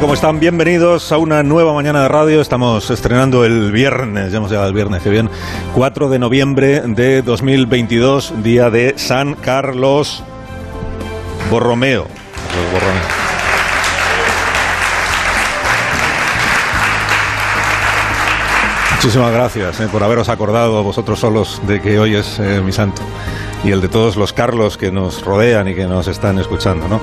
Como están, bienvenidos a una nueva mañana de radio. Estamos estrenando el viernes, ya hemos llegado el viernes, que bien, 4 de noviembre de 2022, día de San Carlos Borromeo. Carlos Borromeo. Muchísimas gracias eh, por haberos acordado vosotros solos de que hoy es eh, mi santo y el de todos los Carlos que nos rodean y que nos están escuchando. ¿no?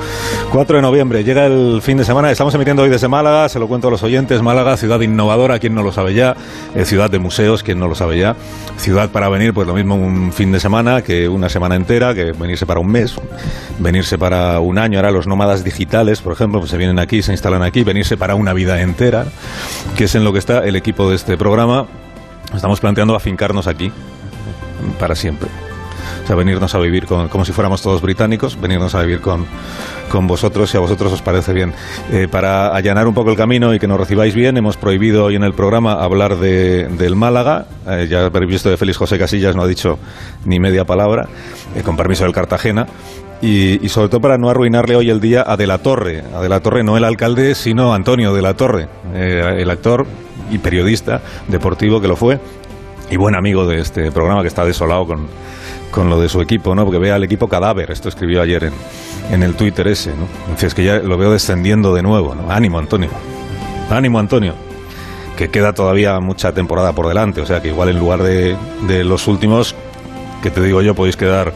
4 de noviembre, llega el fin de semana, estamos emitiendo hoy desde Málaga, se lo cuento a los oyentes, Málaga, ciudad innovadora, quien no lo sabe ya, eh, ciudad de museos, quien no lo sabe ya, ciudad para venir, pues lo mismo un fin de semana que una semana entera, que venirse para un mes, venirse para un año, ahora los nómadas digitales, por ejemplo, pues se vienen aquí, se instalan aquí, venirse para una vida entera, que es en lo que está el equipo de este programa. Estamos planteando afincarnos aquí para siempre. O sea, venirnos a vivir con, como si fuéramos todos británicos, venirnos a vivir con, con vosotros, si a vosotros os parece bien. Eh, para allanar un poco el camino y que nos recibáis bien, hemos prohibido hoy en el programa hablar de, del Málaga. Eh, ya habéis visto de Félix José Casillas, no ha dicho ni media palabra, eh, con permiso del Cartagena. Y, y, sobre todo para no arruinarle hoy el día a De la Torre. A De la Torre, no el alcalde, sino Antonio De la Torre, eh, el actor y periodista deportivo que lo fue y buen amigo de este programa que está desolado con, con lo de su equipo, ¿no? Porque vea al equipo cadáver, esto escribió ayer en, en el Twitter ese, ¿no? Entonces, es que ya lo veo descendiendo de nuevo, ¿no? Ánimo, Antonio. Ánimo, Antonio. Que queda todavía mucha temporada por delante, o sea que igual en lugar de, de los últimos, que te digo yo, podéis quedar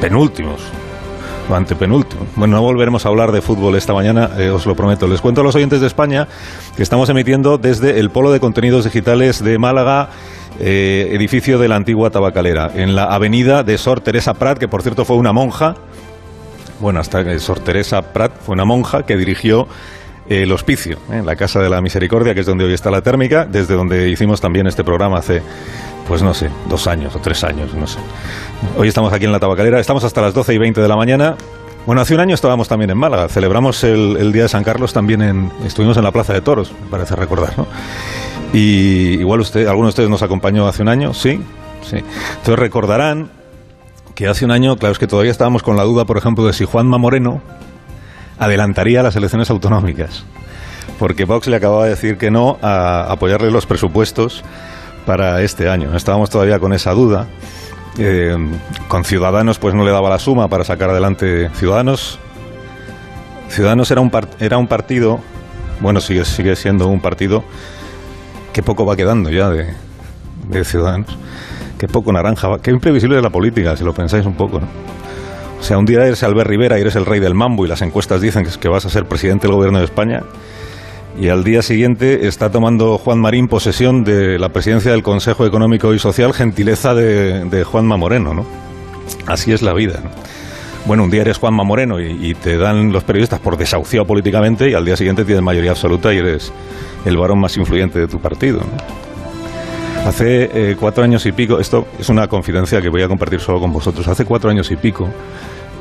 penúltimos o antepenúltimo. Bueno, no volveremos a hablar de fútbol esta mañana, eh, os lo prometo. Les cuento a los oyentes de España que estamos emitiendo desde el Polo de Contenidos Digitales de Málaga, eh, edificio de la antigua tabacalera, en la avenida de Sor Teresa Prat, que por cierto fue una monja. Bueno, hasta Sor Teresa Prat fue una monja que dirigió el hospicio, ¿eh? la Casa de la Misericordia, que es donde hoy está la térmica, desde donde hicimos también este programa hace, pues no sé, dos años o tres años, no sé. Hoy estamos aquí en la tabacalera, estamos hasta las 12 y 20 de la mañana. Bueno, hace un año estábamos también en Málaga, celebramos el, Día de San Carlos también en, estuvimos en la Plaza de Toros, me parece recordar, ¿no? Y igual usted, alguno de ustedes nos acompañó hace un año, sí, sí. Entonces recordarán que hace un año, claro, es que todavía estábamos con la duda, por ejemplo, de si Juanma Moreno adelantaría las elecciones autonómicas, porque Vox le acababa de decir que no a apoyarle los presupuestos para este año. Estábamos todavía con esa duda. Eh, con Ciudadanos pues no le daba la suma para sacar adelante Ciudadanos. Ciudadanos era un, era un partido, bueno, sigue, sigue siendo un partido que poco va quedando ya de, de Ciudadanos, que poco naranja que imprevisible es la política, si lo pensáis un poco, ¿no? O sea, un día eres Albert Rivera y eres el rey del mambo y las encuestas dicen que vas a ser presidente del gobierno de España y al día siguiente está tomando Juan Marín posesión de la presidencia del Consejo Económico y Social, gentileza de, de Juanma Moreno, ¿no? Así es la vida, ¿no? Bueno, un día eres Juanma Moreno y, te dan los periodistas por desahuciado políticamente y al día siguiente tienes mayoría absoluta y eres el varón más influyente de tu partido. Hace eh, cuatro años y pico, esto es una confidencia que voy a compartir solo con vosotros, hace cuatro años y pico,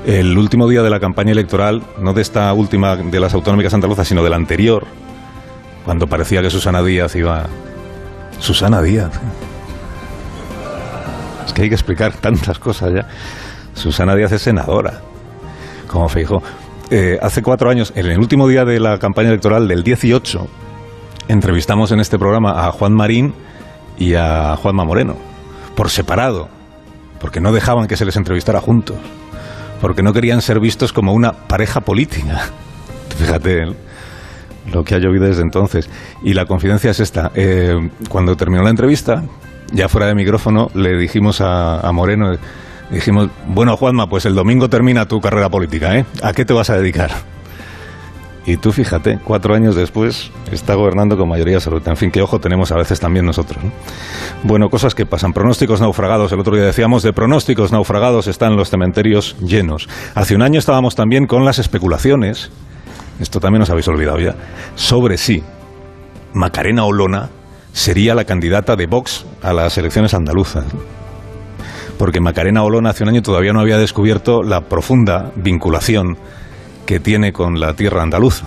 el último día de la campaña electoral, no de esta última de las autonómicas andaluzas, sino de la anterior, cuando parecía que Susana Díaz iba... Susana Díaz. Es que hay que explicar tantas cosas ya. Susana Díaz es senadora, como Feijo. Eh, hace cuatro años, en el último día de la campaña electoral del 18, entrevistamos en este programa a Juan Marín y a Juanma Moreno, por separado, porque no dejaban que se les entrevistara juntos, porque no querían ser vistos como una pareja política. Fíjate, lo que ha llovido desde entonces. Y la confidencia es esta. Eh, cuando terminó la entrevista, ya fuera de micrófono, le dijimos a, Moreno, dijimos, bueno Juanma, pues el domingo termina tu carrera política, ¿eh? ¿A qué te vas a dedicar? Y tú fíjate, cuatro años después está gobernando con mayoría absoluta. En fin, qué ojo tenemos a veces también nosotros. ¿no? Bueno, cosas que pasan. Pronósticos naufragados. El otro día decíamos de pronósticos naufragados están los cementerios llenos. Hace un año estábamos también con las especulaciones esto también os habéis olvidado ya, sobre sí, Macarena Olona sería la candidata de Vox a las elecciones andaluzas. Porque Macarena Olona hace un año todavía no había descubierto la profunda vinculación que tiene con la tierra andaluza.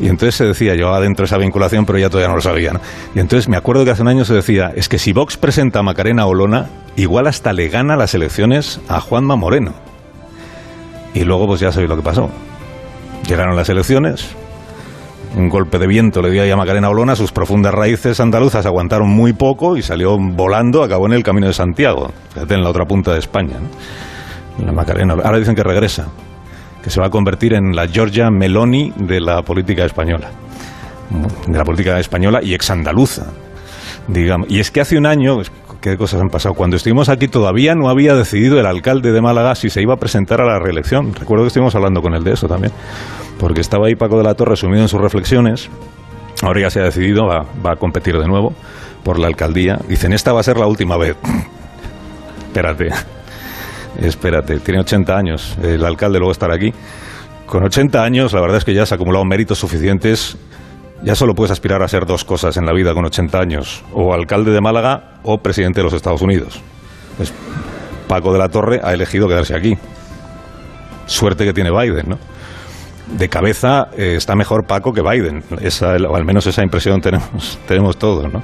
Y entonces se decía, yo adentro de esa vinculación, pero ya todavía no lo sabía. Y entonces me acuerdo que hace un año se decía, es que si Vox presenta a Macarena Olona, igual hasta le gana las elecciones a Juanma Moreno. Y luego pues ya sabéis lo que pasó. Llegaron las elecciones, un golpe de viento le dio a Macarena Olona, sus profundas raíces andaluzas aguantaron muy poco y salió volando, acabó en el camino de Santiago, en la otra punta de España. La Macarena, ahora dicen que regresa, que se va a convertir en la Georgia Meloni de la política española, de la política española y exandaluza, digamos. Y es que hace un año, qué cosas han pasado. Cuando estuvimos aquí todavía no había decidido el alcalde de Málaga si se iba a presentar a la reelección. Recuerdo que estuvimos hablando con él de eso también porque estaba ahí Paco de la Torre sumido en sus reflexiones. Ahora ya se ha decidido, va, a competir de nuevo por la alcaldía. Dicen, esta va a ser la última vez. espérate, espérate, tiene 80 años, el alcalde luego estará aquí. Con 80 años, la verdad es que ya se ha acumulado méritos suficientes. Ya solo puedes aspirar a ser dos cosas en la vida con 80 años, o alcalde de Málaga o presidente de los Estados Unidos. Pues Paco de la Torre ha elegido quedarse aquí. Suerte que tiene Biden, ¿no? de cabeza eh, está mejor Paco que Biden. Esa, o al menos esa impresión tenemos, tenemos todos, ¿no?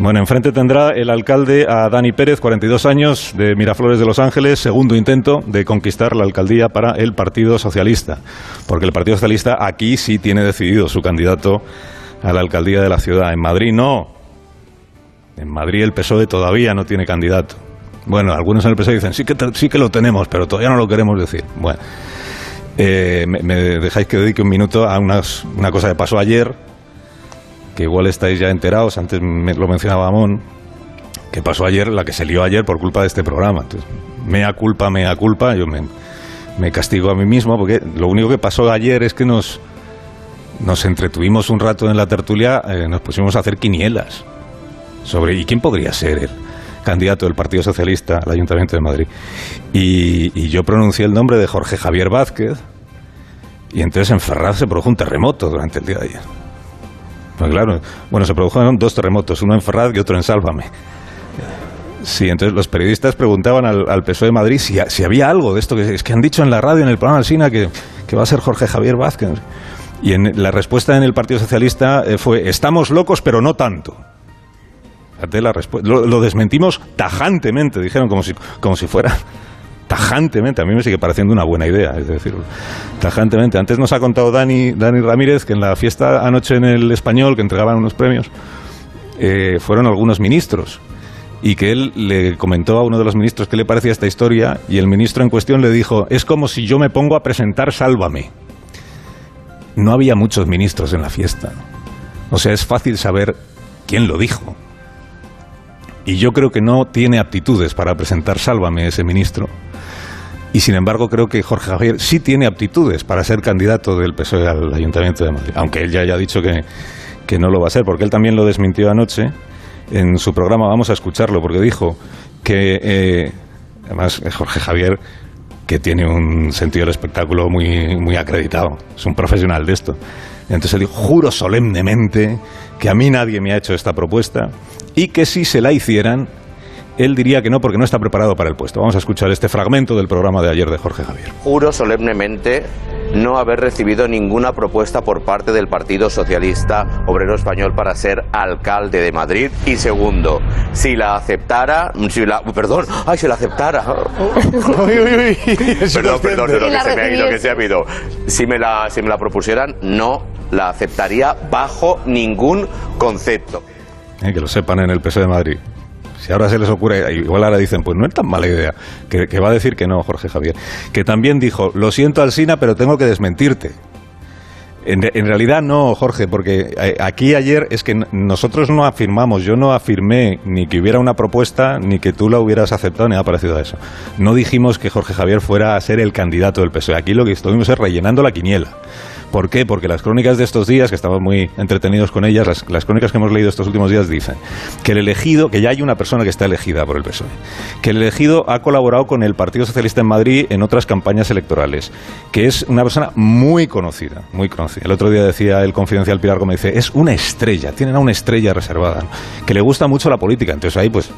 Bueno, enfrente tendrá el alcalde a Dani Pérez, 42 años, de Miraflores de Los Ángeles, segundo intento de conquistar la alcaldía para el Partido Socialista, porque el Partido Socialista aquí sí tiene decidido su candidato a la alcaldía de la ciudad. En Madrid no. En Madrid el PSOE todavía no tiene candidato. Bueno, algunos en el PSOE dicen, sí que, sí que lo tenemos, pero todavía no lo queremos decir. Bueno. Eh, me, dejáis que dedique un minuto a una cosa que pasó ayer, que igual estáis ya enterados, antes me, lo mencionaba Amón, que pasó ayer, la que se lió ayer por culpa de este programa. Mea culpa, mea culpa, yo me, castigo a mí mismo, porque lo único que pasó ayer es que nos, nos entretuvimos un rato en la tertulia, eh, nos pusimos a hacer quinielas sobre ¿y quién podría ser él? candidato del Partido Socialista al Ayuntamiento de Madrid. Y, yo pronuncié el nombre de Jorge Javier Vázquez, y entonces en Ferraz se produjo un terremoto durante el día de ayer. Pues claro, bueno, se produjeron dos terremotos, uno en Ferraz y otro en Sálvame. Sí, entonces los periodistas preguntaban al, PSOE de Madrid si, si, había algo de esto que es que han dicho en la radio, en el programa Alsina, que, que va a ser Jorge Javier Vázquez. Y en, la respuesta en el Partido Socialista eh, fue, estamos locos, pero no tanto. Lo, lo, desmentimos tajantemente, dijeron, como si, como si fuera tajantemente. A mí me sigue pareciendo una buena idea, es decir, tajantemente. Antes nos ha contado Dani, Dani Ramírez que en la fiesta anoche en el español, que entregaban unos premios, eh, fueron algunos ministros y que él le comentó a uno de los ministros qué le parecía esta historia y el ministro en cuestión le dijo, es como si yo me pongo a presentar Sálvame. No había muchos ministros en la fiesta. O sea, es fácil saber quién lo dijo. Y yo creo que no tiene aptitudes para presentar Sálvame ese ministro. Y sin embargo creo que Jorge Javier sí tiene aptitudes para ser candidato del PSOE al Ayuntamiento de Madrid. Aunque él ya haya dicho que, que no lo va a ser, porque él también lo desmintió anoche en su programa. Vamos a escucharlo, porque dijo que, eh, además, Jorge Javier que tiene un sentido del espectáculo muy, muy acreditado, es un profesional de esto. Entonces él dijo, juro solemnemente que a mí nadie me ha hecho esta propuesta y que si se la hicieran, él diría que no porque no está preparado para el puesto. Vamos a escuchar este fragmento del programa de ayer de Jorge Javier. Juro solemnemente no haber recibido ninguna propuesta por parte del Partido Socialista Obrero Español para ser alcalde de Madrid. Y segundo, si la aceptara, si la, perdón, ay, si la aceptara. uy, uy, uy. Perdón, perdón, lo que se me ha ido, que se ha ido. Si me la, si me la propusieran, no la aceptaría bajo ningún concepto. Eh, que lo sepan en el PSOE de Madrid. Si ahora se les ocurre, igual ahora dicen, pues no es tan mala idea, que, va a decir que no, Jorge Javier. Que también dijo, lo siento Alsina, pero tengo que desmentirte. En, realidad no, Jorge, porque eh, aquí ayer es que nosotros no afirmamos, yo no afirmé ni que hubiera una propuesta, ni que tú la hubieras aceptado, ni ha parecido a eso. No dijimos que Jorge Javier fuera a ser el candidato del PSOE. Aquí lo que estuvimos es rellenando la quiniela ¿Por qué? Porque las crónicas de estos días, que estamos muy entretenidos con ellas, las, crónicas que hemos leído estos últimos días dicen que el elegido, que ya hay una persona que está elegida por el PSOE, que el elegido ha colaborado con el Partido Socialista en Madrid en otras campañas electorales, que es una persona muy conocida, muy conocida. El otro día decía el confidencial Pilar Gómez, dice, es una estrella, tienen a una estrella reservada, que le gusta mucho la política. Entonces ahí pues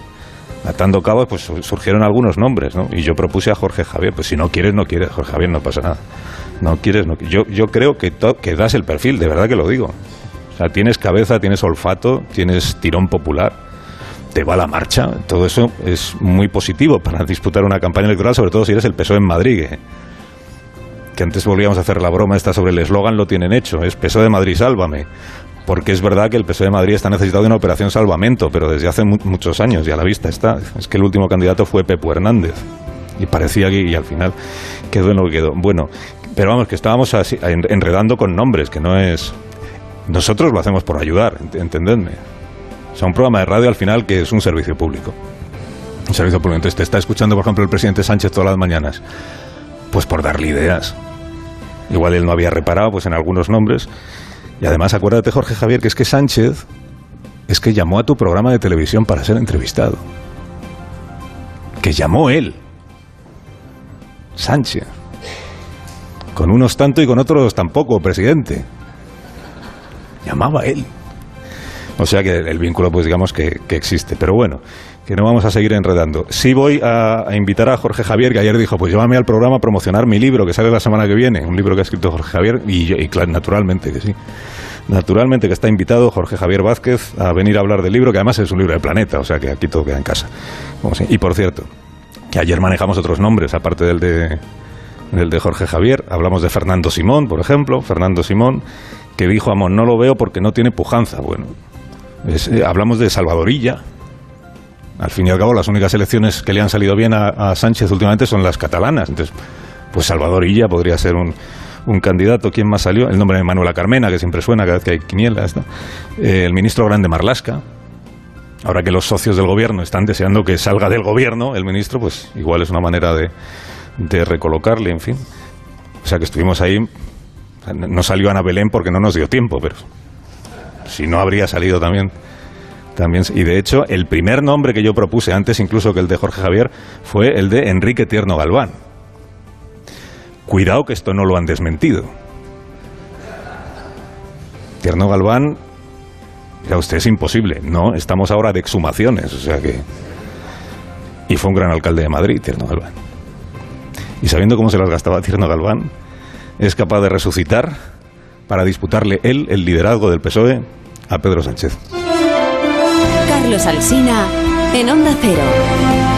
atando cabos, pues surgieron algunos nombres, ¿no? Y yo propuse a Jorge Javier, pues si no quieres, no quieres, Jorge Javier, no pasa nada. No quieres, no Yo, yo creo que, que das el perfil, de verdad que lo digo. O sea, tienes cabeza, tienes olfato, tienes tirón popular, te va la marcha. Todo eso es muy positivo para disputar una campaña electoral, sobre todo si eres el PSOE en Madrid. Que, antes volvíamos a hacer la broma esta sobre el eslogan, lo tienen hecho. Es PSOE de Madrid, sálvame porque es verdad que el PSOE de Madrid está necesitado de una operación salvamento, pero desde hace muchos años y a la vista está. Es que el último candidato fue Pepo Hernández y parecía que y al final quedó en lo que quedó. Bueno, pero vamos, que estábamos así, enredando con nombres, que no es... Nosotros lo hacemos por ayudar, entendedme. O sea, un programa de radio al final que es un servicio público. Un servicio público. Entonces te está escuchando, por ejemplo, el presidente Sánchez todas las mañanas. Pues por darle ideas. Igual él no había reparado pues en algunos nombres y además, acuérdate, Jorge Javier, que es que Sánchez es que llamó a tu programa de televisión para ser entrevistado. Que llamó él. Sánchez. Con unos tanto y con otros tampoco, presidente. Llamaba él. O sea que el vínculo, pues digamos que, existe. Pero bueno, que no vamos a seguir enredando. Sí voy a, invitar a Jorge Javier, que ayer dijo, pues llévame al programa a promocionar mi libro, que sale la semana que viene, un libro que ha escrito Jorge Javier, y, y claro, naturalmente que sí. Naturalmente que está invitado Jorge Javier Vázquez a venir a hablar del libro, que además es un libro de planeta, o sea que aquí todo queda en casa. Y por cierto, que ayer manejamos otros nombres, aparte del de, del de Jorge Javier. Hablamos de Fernando Simón, por ejemplo, Fernando Simón, que dijo, Amón, no lo veo porque no tiene pujanza. Bueno, eh, hablamos de Salvadorilla. Al fin y al cabo, las únicas elecciones que le han salido bien a, Sánchez últimamente son las catalanas. Entonces, pues Salvadorilla podría ser un, candidato. ¿Quién más salió? El nombre de Manuela Carmena, que siempre suena cada vez que hay quinielas. Eh, el ministro Grande Marlasca. Ahora que los socios del gobierno están deseando que salga del gobierno, el ministro, pues igual es una manera de, de recolocarle, en fin. O sea que estuvimos ahí. No salió Ana Belén porque no nos dio tiempo, pero si no habría salido también. También, y de hecho, el primer nombre que yo propuse, antes incluso que el de Jorge Javier, fue el de Enrique Tierno Galván. Cuidado que esto no lo han desmentido. Tierno Galván, ya usted es imposible. No, estamos ahora de exhumaciones, o sea que. Y fue un gran alcalde de Madrid, Tierno Galván. Y sabiendo cómo se las gastaba Tierno Galván, es capaz de resucitar para disputarle él el liderazgo del PSOE a Pedro Sánchez. Carlos Alsina en Onda Cero.